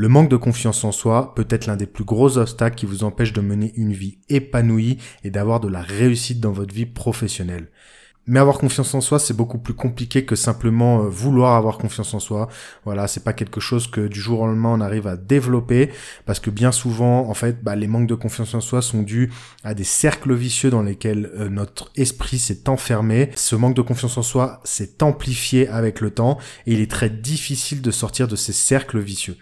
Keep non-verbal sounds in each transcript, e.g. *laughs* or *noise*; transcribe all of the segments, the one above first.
Le manque de confiance en soi peut être l'un des plus gros obstacles qui vous empêche de mener une vie épanouie et d'avoir de la réussite dans votre vie professionnelle. Mais avoir confiance en soi, c'est beaucoup plus compliqué que simplement euh, vouloir avoir confiance en soi. Voilà, c'est pas quelque chose que du jour au lendemain on arrive à développer parce que bien souvent, en fait, bah, les manques de confiance en soi sont dus à des cercles vicieux dans lesquels euh, notre esprit s'est enfermé. Ce manque de confiance en soi s'est amplifié avec le temps et il est très difficile de sortir de ces cercles vicieux.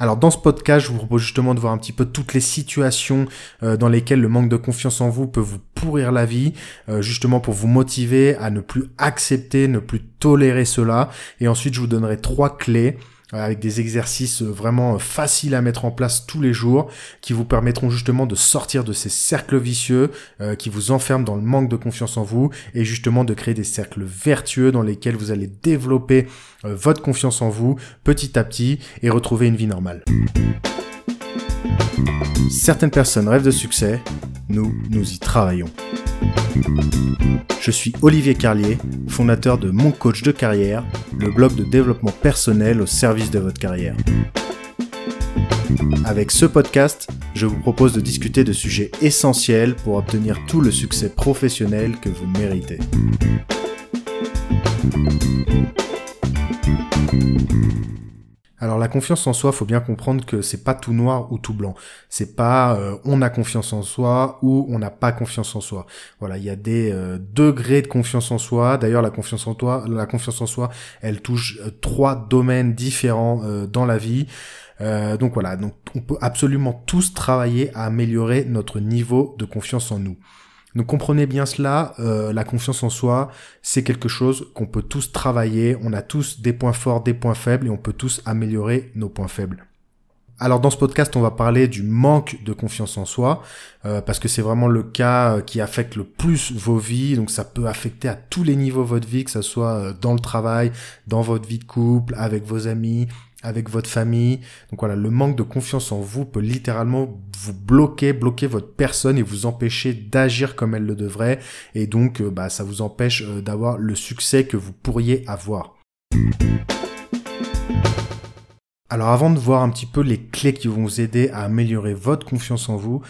Alors dans ce podcast, je vous propose justement de voir un petit peu toutes les situations euh, dans lesquelles le manque de confiance en vous peut vous pourrir la vie, euh, justement pour vous motiver à ne plus accepter, ne plus tolérer cela. Et ensuite, je vous donnerai trois clés avec des exercices vraiment faciles à mettre en place tous les jours, qui vous permettront justement de sortir de ces cercles vicieux qui vous enferment dans le manque de confiance en vous, et justement de créer des cercles vertueux dans lesquels vous allez développer euh, votre confiance en vous petit à petit et retrouver une vie normale. Certaines personnes rêvent de succès, nous, nous y travaillons. Je suis Olivier Carlier, fondateur de Mon Coach de carrière, le blog de développement personnel au service de votre carrière. Avec ce podcast, je vous propose de discuter de sujets essentiels pour obtenir tout le succès professionnel que vous méritez. Alors la confiance en soi, faut bien comprendre que c'est pas tout noir ou tout blanc. C'est pas euh, on a confiance en soi ou on n'a pas confiance en soi. Voilà, il y a des euh, degrés de confiance en soi. D'ailleurs, la confiance en toi, la confiance en soi, elle touche euh, trois domaines différents dans la vie. donc voilà, donc on peut absolument tous travailler à améliorer notre niveau de confiance en nous. Donc comprenez bien cela, euh, la confiance en soi, c'est quelque chose qu'on peut tous travailler, on a tous des points forts, des points faibles, et on peut tous améliorer nos points faibles. Alors dans ce podcast, on va parler du manque de confiance en soi, euh, parce que c'est vraiment le cas euh, qui affecte le plus vos vies, donc ça peut affecter à tous les niveaux votre vie, que ce soit dans le travail, dans votre vie de couple, avec vos amis, avec votre famille. Donc voilà, le manque de confiance en vous peut littéralement vous bloquer, bloquer votre personne et vous empêcher d'agir comme elle le devrait. Et donc, euh, bah, ça vous empêche euh, d'avoir le succès que vous pourriez avoir. Alors avant de voir un petit peu les clés qui vont vous aider à améliorer votre confiance en vous,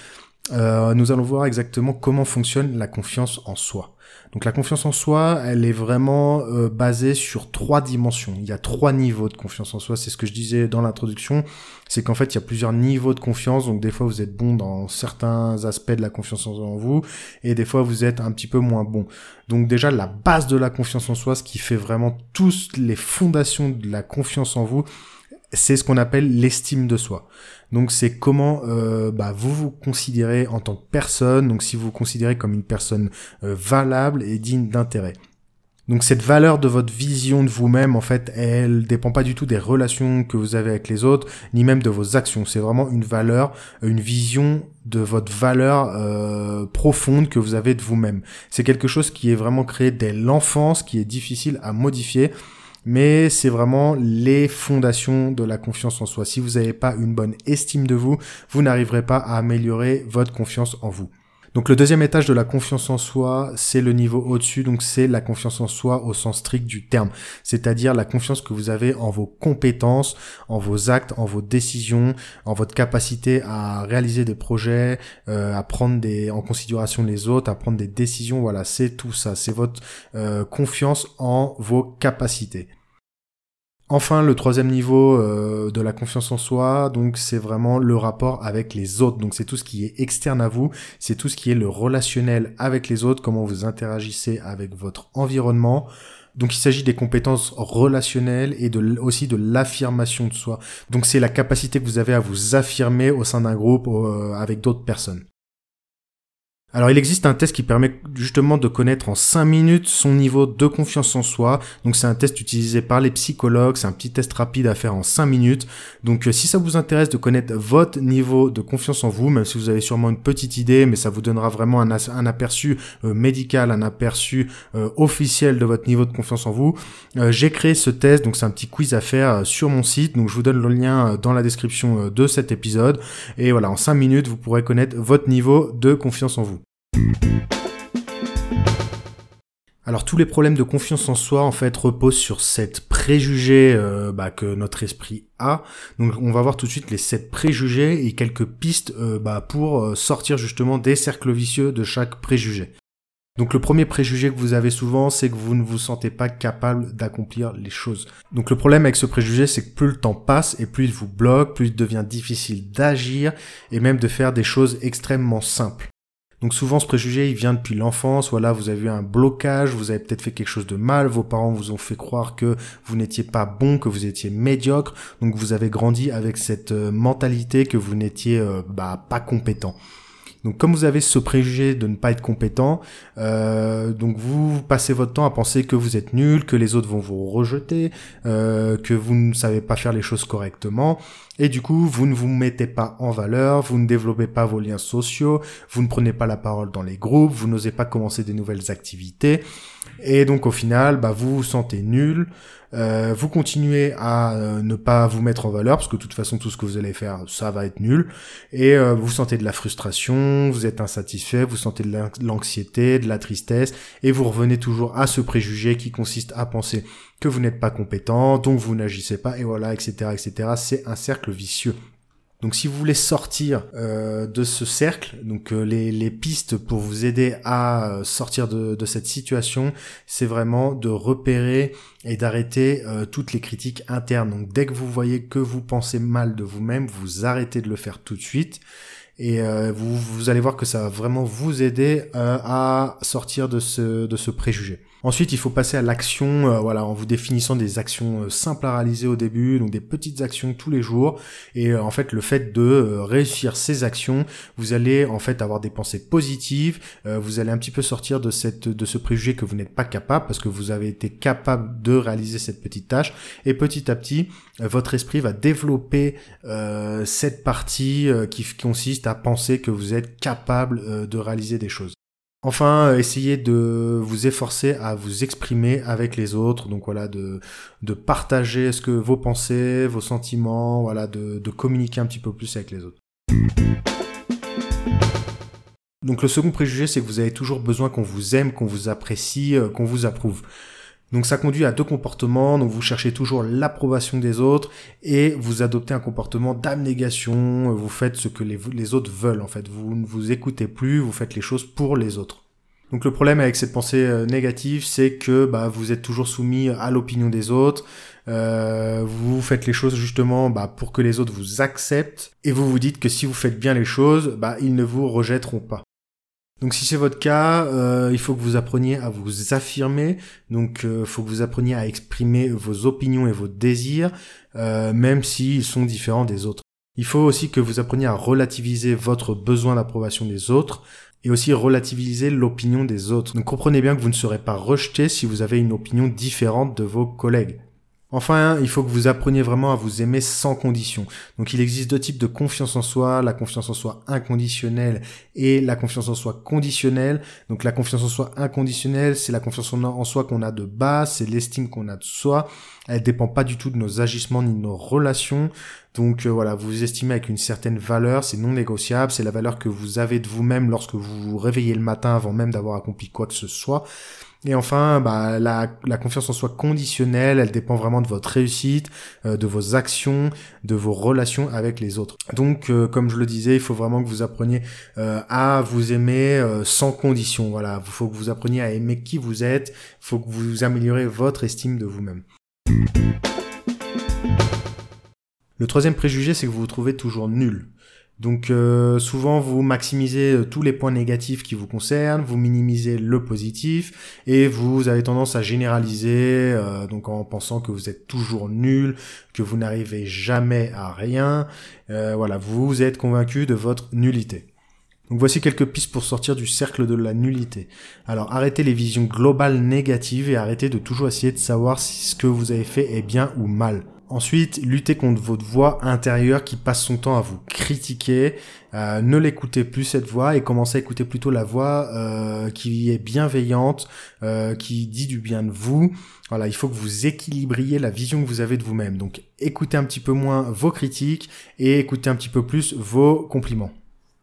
euh, nous allons voir exactement comment fonctionne la confiance en soi. Donc la confiance en soi, elle est vraiment euh, basée sur trois dimensions. Il y a trois niveaux de confiance en soi. C'est ce que je disais dans l'introduction. C'est qu'en fait, il y a plusieurs niveaux de confiance. Donc des fois, vous êtes bon dans certains aspects de la confiance en vous, et des fois, vous êtes un petit peu moins bon. Donc déjà, la base de la confiance en soi, ce qui fait vraiment tous les fondations de la confiance en vous, c'est ce qu'on appelle l'estime de soi. Donc c'est comment euh, bah, vous vous considérez en tant que personne, donc si vous vous considérez comme une personne euh, valable et digne d'intérêt. Donc cette valeur de votre vision de vous-même, en fait, elle dépend pas du tout des relations que vous avez avec les autres, ni même de vos actions. C'est vraiment une valeur, une vision de votre valeur euh, profonde que vous avez de vous-même. C'est quelque chose qui est vraiment créé dès l'enfance, qui est difficile à modifier mais c'est vraiment les fondations de la confiance en soi. Si vous n'avez pas une bonne estime de vous, vous n'arriverez pas à améliorer votre confiance en vous. Donc le deuxième étage de la confiance en soi, c'est le niveau au-dessus, donc c'est la confiance en soi au sens strict du terme, c'est-à-dire la confiance que vous avez en vos compétences, en vos actes, en vos décisions, en votre capacité à réaliser des projets, euh, à prendre des, en considération les autres, à prendre des décisions, voilà, c'est tout ça, c'est votre euh, confiance en vos capacités. Enfin, le troisième niveau euh, de la confiance en soi, donc c'est vraiment le rapport avec les autres. Donc c'est tout ce qui est externe à vous, c'est tout ce qui est le relationnel avec les autres, comment vous interagissez avec votre environnement. Donc il s'agit des compétences relationnelles et aussi de l'affirmation de soi. Donc c'est la capacité que vous avez à vous affirmer au sein d'un groupe euh, avec d'autres personnes. Alors il existe un test qui permet justement de connaître en 5 minutes son niveau de confiance en soi. Donc c'est un test utilisé par les psychologues, c'est un petit test rapide à faire en 5 minutes. Donc euh, si ça vous intéresse de connaître votre niveau de confiance en vous, même si vous avez sûrement une petite idée, mais ça vous donnera vraiment un, aperçu euh, médical, un aperçu euh, officiel de votre niveau de confiance en vous, j'ai créé ce test, donc c'est un petit quiz à faire sur mon site. Donc je vous donne le lien dans la description de cet épisode. Et voilà, en 5 minutes, vous pourrez connaître votre niveau de confiance en vous. Alors tous les problèmes de confiance en soi en fait reposent sur cette préjugés euh, bah, que notre esprit a. Donc on va voir tout de suite les sept préjugés et quelques pistes euh, bah, pour euh, sortir justement des cercles vicieux de chaque préjugé. Donc le premier préjugé que vous avez souvent, c'est que vous ne vous sentez pas capable d'accomplir les choses. Donc le problème avec ce préjugé, c'est que plus le temps passe et plus il vous bloque, plus il devient difficile d'agir et même de faire des choses extrêmement simples. Donc souvent ce préjugé il vient depuis l'enfance, voilà vous avez eu un blocage, vous avez peut-être fait quelque chose de mal, vos parents vous ont fait croire que vous n'étiez pas bon, que vous étiez médiocre, donc vous avez grandi avec cette euh, mentalité que vous n'étiez euh, bah, pas compétent. Donc comme vous avez ce préjugé de ne pas être compétent, euh, donc vous passez votre temps à penser que vous êtes nul, que les autres vont vous rejeter, euh, que vous ne savez pas faire les choses correctement, et du coup vous ne vous mettez pas en valeur, vous ne développez pas vos liens sociaux, vous ne prenez pas la parole dans les groupes, vous n'osez pas commencer des nouvelles activités, et donc au final, bah, vous vous sentez nul, euh, vous continuez à euh, ne pas vous mettre en valeur parce que de toute façon tout ce que vous allez faire ça va être nul et euh, vous sentez de la frustration, vous êtes insatisfait, vous sentez de l'anxiété, de la tristesse et vous revenez toujours à ce préjugé qui consiste à penser que vous n'êtes pas compétent, donc vous n'agissez pas et voilà etc etc. C'est un cercle vicieux. Donc si vous voulez sortir euh, de ce cercle, donc euh, les, les, pistes pour vous aider à euh, sortir de, de cette situation, c'est vraiment de repérer et d'arrêter toutes les critiques internes. Donc dès que vous voyez que vous pensez mal de vous-même, vous arrêtez de le faire tout de suite et vous, vous allez voir que ça va vraiment vous aider à sortir de ce, de ce préjugé. Ensuite, il faut passer à l'action, euh, voilà, en vous définissant des actions euh, simples à réaliser au début, donc des petites actions tous les jours. Et euh, en fait, le fait de réussir ces actions, vous allez en fait avoir des pensées positives. vous allez un petit peu sortir de cette, de ce préjugé que vous n'êtes pas capable parce que vous avez été capable de réaliser cette petite tâche. Et petit à petit, votre esprit va développer cette partie qui consiste à penser que vous êtes capable de réaliser des choses. Enfin, essayez de vous efforcer à vous exprimer avec les autres, donc voilà, de, partager ce que vos pensées, vos sentiments, voilà, de, de communiquer un petit peu plus avec les autres. Donc le second préjugé, c'est que vous avez toujours besoin qu'on vous aime, qu'on vous apprécie, euh, qu'on vous approuve. Donc ça conduit à deux comportements, donc vous cherchez toujours l'approbation des autres et vous adoptez un comportement d'abnégation, vous faites ce que les, autres veulent en fait, vous ne vous écoutez plus, vous faites les choses pour les autres. Donc le problème avec cette pensée euh, négative, c'est que bah, vous êtes toujours soumis à l'opinion des autres, euh, vous faites les choses justement bah, pour que les autres vous acceptent. Et vous vous dites que si vous faites bien les choses, bah, ils ne vous rejetteront pas. Donc si c'est votre cas, euh, il faut que vous appreniez à vous affirmer, donc il euh, faut que vous appreniez à exprimer vos opinions et vos désirs, euh, même s'ils sont différents des autres. Il faut aussi que vous appreniez à relativiser votre besoin d'approbation des autres et aussi relativiser l'opinion des autres. Donc comprenez bien que vous ne serez pas rejeté si vous avez une opinion différente de vos collègues. Enfin, il faut que vous appreniez vraiment à vous aimer sans condition. Donc il existe deux types de confiance en soi, la confiance en soi inconditionnelle et la confiance en soi conditionnelle. Donc la confiance en soi inconditionnelle, c'est la confiance en soi qu'on a de base, c'est l'estime qu'on a de soi. Elle dépend pas du tout de nos agissements ni de nos relations. Donc euh, voilà, vous vous estimez avec une certaine valeur, c'est non négociable, c'est la valeur que vous avez de vous-même lorsque vous vous réveillez le matin avant même d'avoir accompli quoi que ce soit. Et enfin, bah, la, confiance en soi conditionnelle, elle dépend vraiment de votre réussite, euh, de vos actions, de vos relations avec les autres. Donc, euh, comme je le disais, il faut vraiment que vous appreniez euh, à vous aimer sans condition. Voilà, il faut que vous appreniez à aimer qui vous êtes. Il faut que vous améliorez votre estime de vous-même. Le troisième préjugé, c'est que vous vous trouvez toujours nul. Donc euh, souvent vous maximisez euh, tous les points négatifs qui vous concernent, vous minimisez le positif et vous avez tendance à généraliser euh, donc en pensant que vous êtes toujours nul, que vous n'arrivez jamais à rien. voilà, vous êtes convaincu de votre nullité. Donc voici quelques pistes pour sortir du cercle de la nullité. Alors arrêtez les visions globales négatives et arrêtez de toujours essayer de savoir si ce que vous avez fait est bien ou mal. Ensuite, luttez contre votre voix intérieure qui passe son temps à vous critiquer. Euh, ne l'écoutez plus cette voix et commencez à écouter plutôt la voix euh, qui est bienveillante, euh, qui dit du bien de vous. Voilà, il faut que vous équilibriez la vision que vous avez de vous-même. Donc écoutez un petit peu moins vos critiques et écoutez un petit peu plus vos compliments.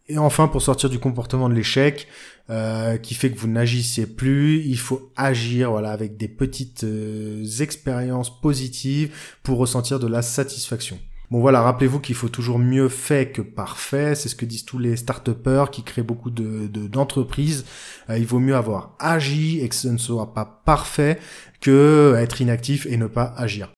Et enfin, pour sortir du comportement de l'échec, euh, qui fait que vous n'agissez plus, il faut agir, voilà, avec des petites euh, expériences positives pour ressentir de la satisfaction. Bon voilà, rappelez-vous qu'il faut toujours mieux fait que parfait, c'est ce que disent tous les start qui créent beaucoup de d'entreprises. Euh, il vaut mieux avoir agi et que ce ne soit pas parfait que être inactif et ne pas agir.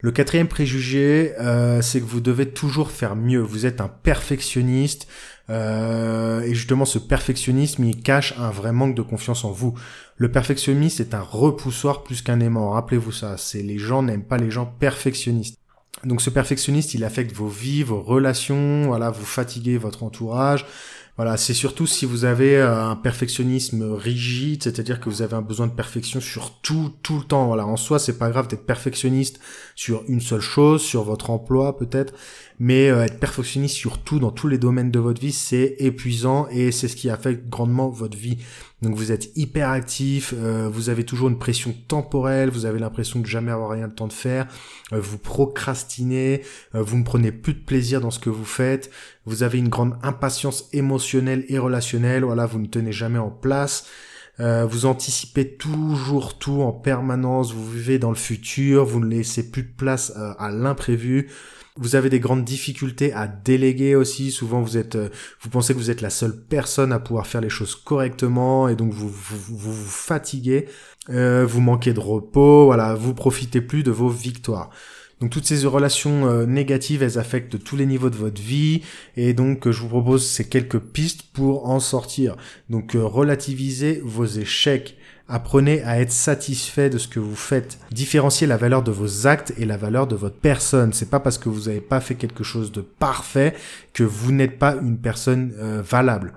Le quatrième préjugé, euh, c'est que vous devez toujours faire mieux. Vous êtes un perfectionniste euh, et justement ce perfectionnisme, il cache un vrai manque de confiance en vous. Le perfectionnisme est un repoussoir plus qu'un aimant. Rappelez-vous ça. C'est les gens n'aiment pas les gens perfectionnistes. Donc ce perfectionniste, il affecte vos vies, vos relations. Voilà, vous fatiguez votre entourage. Voilà, c'est surtout si vous avez euh, un perfectionnisme rigide, c'est-à-dire que vous avez un besoin de perfection sur tout, tout le temps. Voilà, en soi, c'est pas grave d'être perfectionniste sur une seule chose, sur votre emploi peut-être, mais euh, être perfectionniste sur tout, dans tous les domaines de votre vie, c'est épuisant et c'est ce qui affecte grandement votre vie. Donc vous êtes hyper actif, euh, vous avez toujours une pression temporelle, vous avez l'impression de jamais avoir rien le temps de faire, vous procrastinez, vous ne prenez plus de plaisir dans ce que vous faites, vous avez une grande impatience émotionnelle et relationnelle, voilà, vous ne tenez jamais en place, euh, vous anticipez toujours tout en permanence, vous vivez dans le futur, vous ne laissez plus de place euh, à l'imprévu. Vous avez des grandes difficultés à déléguer aussi. Souvent, vous êtes, euh, vous pensez que vous êtes la seule personne à pouvoir faire les choses correctement, et donc vous vous, vous, vous fatiguez. vous manquez de repos. Voilà, vous profitez plus de vos victoires. Donc toutes ces relations euh, négatives, elles affectent tous les niveaux de votre vie et donc euh, je vous propose ces quelques pistes pour en sortir. Donc euh, relativisez vos échecs. Apprenez à être satisfait de ce que vous faites. Différenciez la valeur de vos actes et la valeur de votre personne. C'est pas parce que vous n'avez pas fait quelque chose de parfait que vous n'êtes pas une personne valable.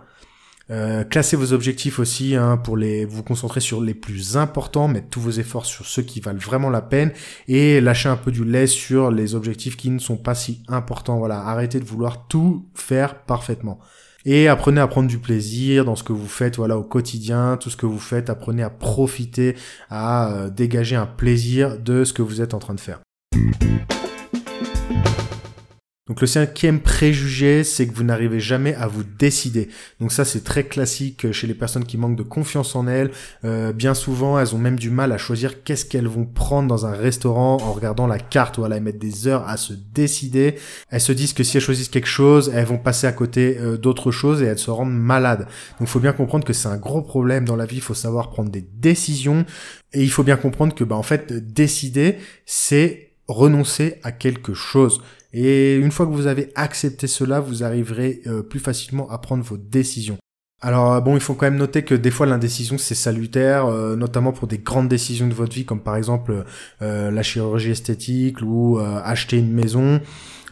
Euh, classez vos objectifs aussi hein, pour les vous concentrer sur les plus importants, mettre tous vos efforts sur ceux qui valent vraiment la peine et lâcher un peu du lait sur les objectifs qui ne sont pas si importants. Voilà, arrêtez de vouloir tout faire parfaitement. Et apprenez à prendre du plaisir dans ce que vous faites, voilà, au quotidien, tout ce que vous faites. Apprenez à profiter, à euh, dégager un plaisir de ce que vous êtes en train de faire. Donc le cinquième préjugé, c'est que vous n'arrivez jamais à vous décider. Donc ça, c'est très classique chez les personnes qui manquent de confiance en elles. Euh, bien souvent, elles ont même du mal à choisir qu'est-ce qu'elles vont prendre dans un restaurant en regardant la carte. Voilà, elles mettent des heures à se décider. Elles se disent que si elles choisissent quelque chose, elles vont passer à côté euh, d'autres choses et elles se rendent malades. Donc il faut bien comprendre que c'est un gros problème dans la vie. Il faut savoir prendre des décisions et il faut bien comprendre que, bah, en fait, décider, c'est renoncer à quelque chose. Et une fois que vous avez accepté cela, vous arriverez euh, plus facilement à prendre vos décisions. Alors euh, bon, il faut quand même noter que des fois l'indécision c'est salutaire, euh, notamment pour des grandes décisions de votre vie, comme par exemple la chirurgie esthétique ou acheter une maison.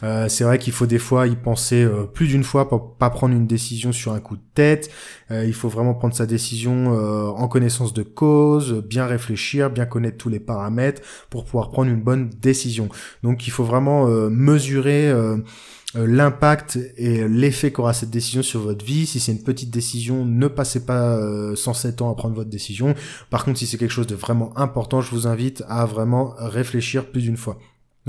Euh, c'est vrai qu'il faut des fois y penser euh, plus d'une fois pour pas prendre une décision sur un coup de tête. Euh, il faut vraiment prendre sa décision en connaissance de cause, bien réfléchir, bien connaître tous les paramètres pour pouvoir prendre une bonne décision. Donc il faut vraiment mesurer l'impact et l'effet qu'aura cette décision sur votre vie. Si c'est une petite décision, ne passez pas 107 ans à prendre votre décision. Par contre, si c'est quelque chose de vraiment important, je vous invite à vraiment réfléchir plus d'une fois.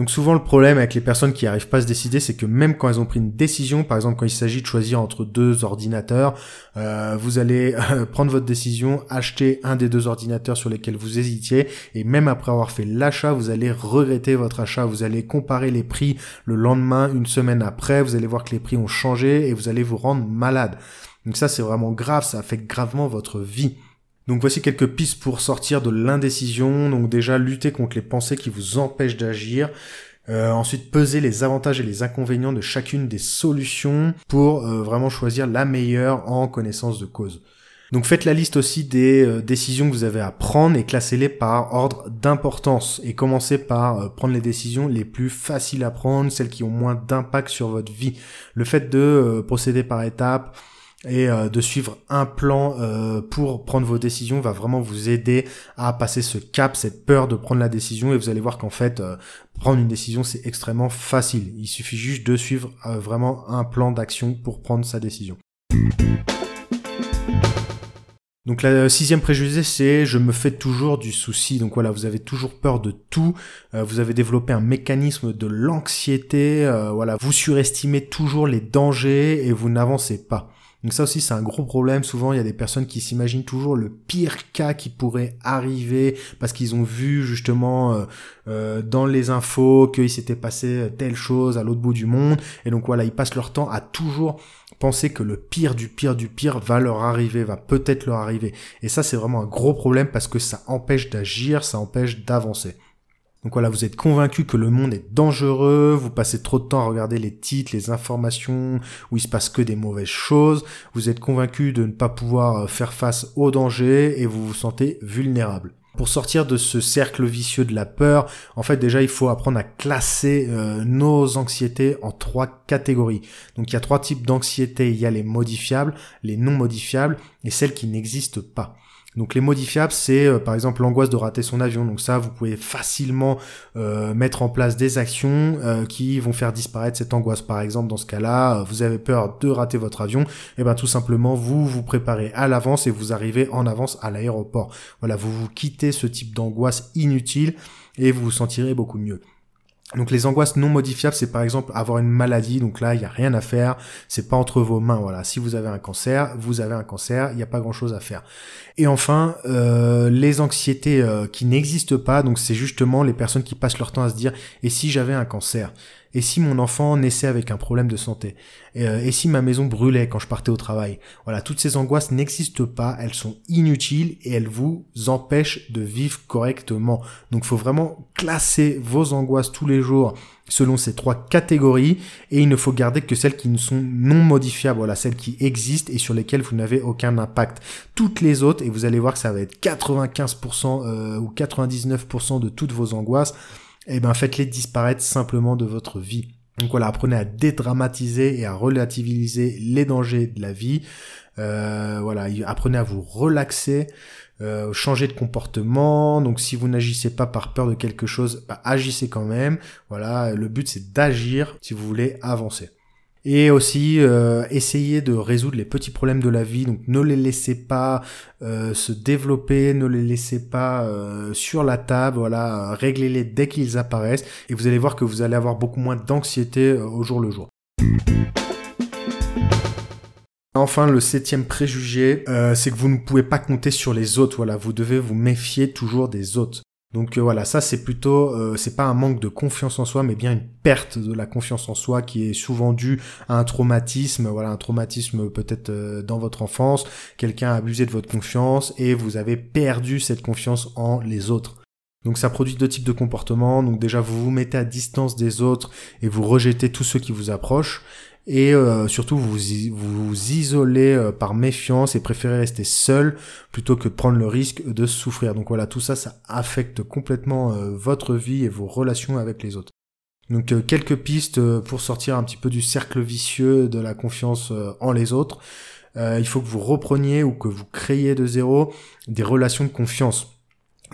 Donc souvent le problème avec les personnes qui n'arrivent pas à se décider, c'est que même quand elles ont pris une décision, par exemple quand il s'agit de choisir entre deux ordinateurs, euh, vous allez *laughs* euh, prendre votre décision, acheter un des deux ordinateurs sur lesquels vous hésitiez, et même après avoir fait l'achat, vous allez regretter votre achat, vous allez comparer les prix le lendemain, une semaine après, vous allez voir que les prix ont changé et vous allez vous rendre malade. Donc ça c'est vraiment grave, ça affecte gravement votre vie. Donc voici quelques pistes pour sortir de l'indécision. Donc déjà lutter contre les pensées qui vous empêchent d'agir. Euh, ensuite, peser les avantages et les inconvénients de chacune des solutions pour euh, vraiment choisir la meilleure en connaissance de cause. Donc faites la liste aussi des euh, décisions que vous avez à prendre et classez-les par ordre d'importance et commencez par prendre les décisions les plus faciles à prendre, celles qui ont moins d'impact sur votre vie. Le fait de procéder par étapes, et euh, de suivre un plan euh, pour prendre vos décisions va vraiment vous aider à passer ce cap, cette peur de prendre la décision et vous allez voir qu'en fait euh, prendre une décision c'est extrêmement facile. Il suffit juste de suivre vraiment un plan d'action pour prendre sa décision. Donc la sixième préjugé, c'est je me fais toujours du souci. Donc voilà, vous avez toujours peur de tout. Vous avez développé un mécanisme de l'anxiété. Voilà, vous surestimez toujours les dangers et vous n'avancez pas. Donc ça aussi c'est un gros problème. Souvent il y a des personnes qui s'imaginent toujours le pire cas qui pourrait arriver parce qu'ils ont vu justement euh, euh, dans les infos qu'il s'était passé telle chose à l'autre bout du monde. Et donc voilà, ils passent leur temps à toujours penser que le pire du pire du pire va leur arriver, va peut-être leur arriver. Et ça c'est vraiment un gros problème parce que ça empêche d'agir, ça empêche d'avancer. Donc voilà, vous êtes convaincu que le monde est dangereux, vous passez trop de temps à regarder les titres, les informations, où il se passe que des mauvaises choses, vous êtes convaincu de ne pas pouvoir euh, faire face au danger et vous vous sentez vulnérable. Pour sortir de ce cercle vicieux de la peur, en fait déjà il faut apprendre à classer euh, nos anxiétés en trois catégories. Donc il y a trois types d'anxiété, il y a les modifiables, les non modifiables et celles qui n'existent pas. Donc les modifiables, c'est euh, par exemple l'angoisse de rater son avion. Donc ça, vous pouvez facilement euh, mettre en place des actions euh, qui vont faire disparaître cette angoisse. Par exemple, dans ce cas-là, vous avez peur de rater votre avion, et eh ben tout simplement vous vous préparez à l'avance et vous arrivez en avance à l'aéroport. Voilà, vous vous quittez ce type d'angoisse inutile et vous vous sentirez beaucoup mieux. Donc les angoisses non modifiables, c'est par exemple avoir une maladie, donc là il n'y a rien à faire, c'est pas entre vos mains, voilà. Si vous avez un cancer, vous avez un cancer, il n'y a pas grand chose à faire. Et enfin, euh, les anxiétés euh, qui n'existent pas, donc c'est justement les personnes qui passent leur temps à se dire, et si j'avais un cancer? Et si mon enfant naissait avec un problème de santé euh, et, si ma maison brûlait quand je partais au travail Voilà, toutes ces angoisses n'existent pas, elles sont inutiles et elles vous empêchent de vivre correctement. Donc, il faut vraiment classer vos angoisses tous les jours selon ces trois catégories et il ne faut garder que celles qui ne sont non modifiables, voilà, celles qui existent et sur lesquelles vous n'avez aucun impact. Toutes les autres, et vous allez voir que ça va être 95% euh, ou 99% de toutes vos angoisses, eh ben faites-les disparaître simplement de votre vie. Donc voilà, apprenez à dédramatiser et à relativiser les dangers de la vie. Euh, voilà, apprenez à vous relaxer, euh, changer de comportement. Donc si vous n'agissez pas par peur de quelque chose, bah, agissez quand même. Voilà, le but c'est d'agir si vous voulez avancer. Et aussi euh, essayer de résoudre les petits problèmes de la vie. Donc ne les laissez pas euh, se développer, ne les laissez pas euh, sur la table. Voilà, réglez-les dès qu'ils apparaissent. Et vous allez voir que vous allez avoir beaucoup moins d'anxiété au jour le jour. Enfin, le septième préjugé, c'est que vous ne pouvez pas compter sur les autres. Voilà, vous devez vous méfier toujours des autres. Donc euh, voilà, ça c'est plutôt, euh, c'est pas un manque de confiance en soi, mais bien une perte de la confiance en soi qui est souvent due à un traumatisme, voilà, un traumatisme peut-être euh, dans votre enfance, quelqu'un a abusé de votre confiance et vous avez perdu cette confiance en les autres. Donc ça produit deux types de comportements. Donc déjà vous vous mettez à distance des autres et vous rejetez tous ceux qui vous approchent et euh, surtout vous vous isolez euh, par méfiance et préférez rester seul plutôt que prendre le risque de souffrir. Donc voilà, tout ça, ça affecte complètement euh, votre vie et vos relations avec les autres. Donc quelques pistes pour sortir un petit peu du cercle vicieux de la confiance en les autres. il faut que vous repreniez ou que vous créiez de zéro des relations de confiance.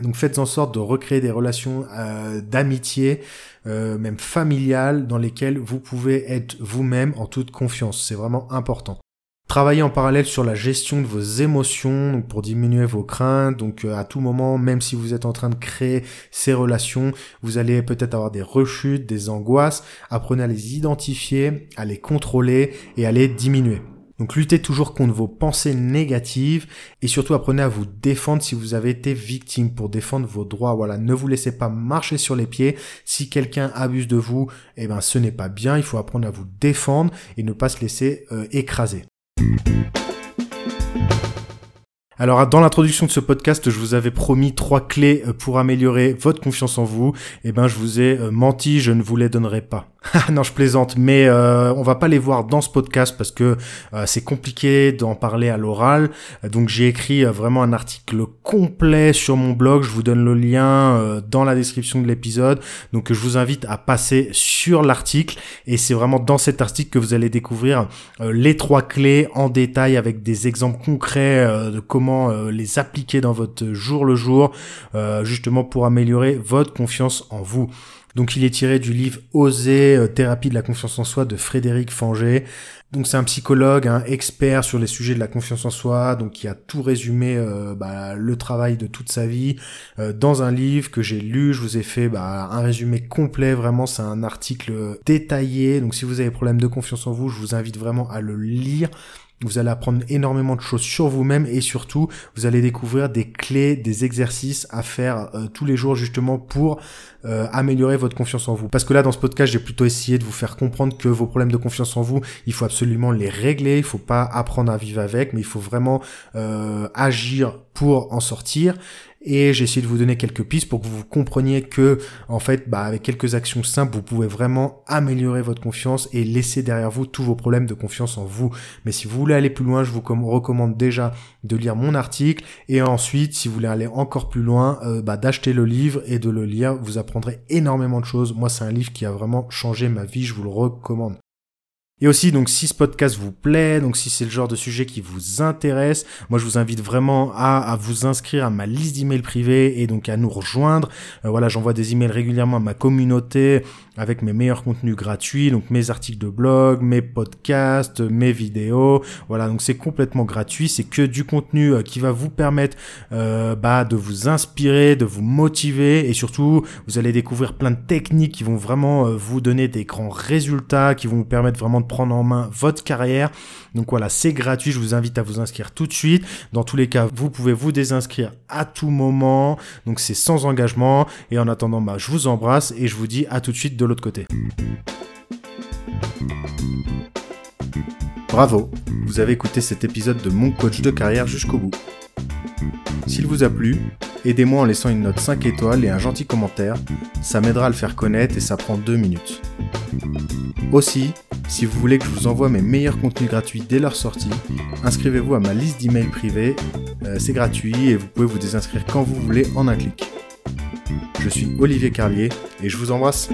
Donc faites en sorte de recréer des relations euh, d'amitié, euh, même familiales, dans lesquelles vous pouvez être vous-même en toute confiance. C'est vraiment important. Travaillez en parallèle sur la gestion de vos émotions pour diminuer vos craintes. Donc euh, à tout moment, même si vous êtes en train de créer ces relations, vous allez peut-être avoir des rechutes, des angoisses. Apprenez à les identifier, à les contrôler et à les diminuer. Donc luttez toujours contre vos pensées négatives et surtout apprenez à vous défendre si vous avez été victime pour défendre vos droits. Voilà, ne vous laissez pas marcher sur les pieds. Si quelqu'un abuse de vous, eh ben ce n'est pas bien. Il faut apprendre à vous défendre et ne pas se laisser euh, écraser. Alors dans l'introduction de ce podcast, je vous avais promis trois clés euh, pour améliorer votre confiance en vous. Eh ben je vous ai euh, menti, je ne vous les donnerai pas. *laughs* Non, je plaisante, mais euh, on va pas les voir dans ce podcast parce que euh, c'est compliqué d'en parler à l'oral. Donc j'ai écrit euh, vraiment un article complet sur mon blog. Je vous donne le lien dans la description de l'épisode. Donc je vous invite à passer sur l'article et c'est vraiment dans cet article que vous allez découvrir les trois clés en détail avec des exemples concrets de comment les appliquer dans votre jour le jour, justement pour améliorer votre confiance en vous. Donc il est tiré du livre Oser, euh, thérapie de la confiance en soi de Frédéric Fanger. Donc c'est un psychologue, un expert sur les sujets de la confiance en soi, donc qui a tout résumé euh, bah, le travail de toute sa vie euh, dans un livre que j'ai lu. Je vous ai fait bah, un résumé complet, vraiment c'est un article détaillé. Donc si vous avez problème de confiance en vous, je vous invite vraiment à le lire. Vous allez apprendre énormément de choses sur vous-même et surtout, vous allez découvrir des clés, des exercices à faire euh, tous les jours justement pour euh, améliorer votre confiance en vous. Parce que là, dans ce podcast, j'ai plutôt essayé de vous faire comprendre que vos problèmes de confiance en vous, il faut absolument les régler. Il faut pas apprendre à vivre avec, mais il faut vraiment euh, agir pour en sortir et j'ai essayé de vous donner quelques pistes pour que vous compreniez que en fait bah, avec quelques actions simples vous pouvez vraiment améliorer votre confiance et laisser derrière vous tous vos problèmes de confiance en vous. Mais si vous voulez aller plus loin je vous recommande déjà de lire mon article et ensuite si vous voulez aller encore plus loin euh, bah, d'acheter le livre et de le lire. Vous apprendrez énormément de choses. Moi c'est un livre qui a vraiment changé ma vie je vous le recommande et aussi, donc, si ce podcast vous plaît, donc si c'est le genre de sujet qui vous intéresse, moi je vous invite vraiment à, à vous inscrire à ma liste d'emails privés et donc à nous rejoindre. Euh, voilà, j'envoie des emails régulièrement à ma communauté avec mes meilleurs contenus gratuits, donc mes articles de blog, mes podcasts, mes vidéos. Voilà, donc c'est complètement gratuit. C'est que du contenu euh, qui va vous permettre euh, bah, de vous inspirer, de vous motiver et surtout, vous allez découvrir plein de techniques qui vont vraiment vous donner des grands résultats, qui vont vous permettre vraiment de prendre en main votre carrière. Donc voilà, c'est gratuit, je vous invite à vous inscrire tout de suite. Dans tous les cas, vous pouvez vous désinscrire à tout moment. Donc c'est sans engagement. Et en attendant, bah, je vous embrasse et je vous dis à tout de suite de l'autre côté. Bravo, vous avez écouté cet épisode de Mon coach de carrière jusqu'au bout. S'il vous a plu, aidez-moi en laissant une note 5 étoiles et un gentil commentaire, ça m'aidera à le faire connaître et ça prend 2 minutes. Aussi, si vous voulez que je vous envoie mes meilleurs contenus gratuits dès leur sortie, inscrivez-vous à ma liste d'emails privés, euh, c'est gratuit et vous pouvez vous désinscrire quand vous voulez en un clic. Je suis Olivier Carlier et je vous embrasse.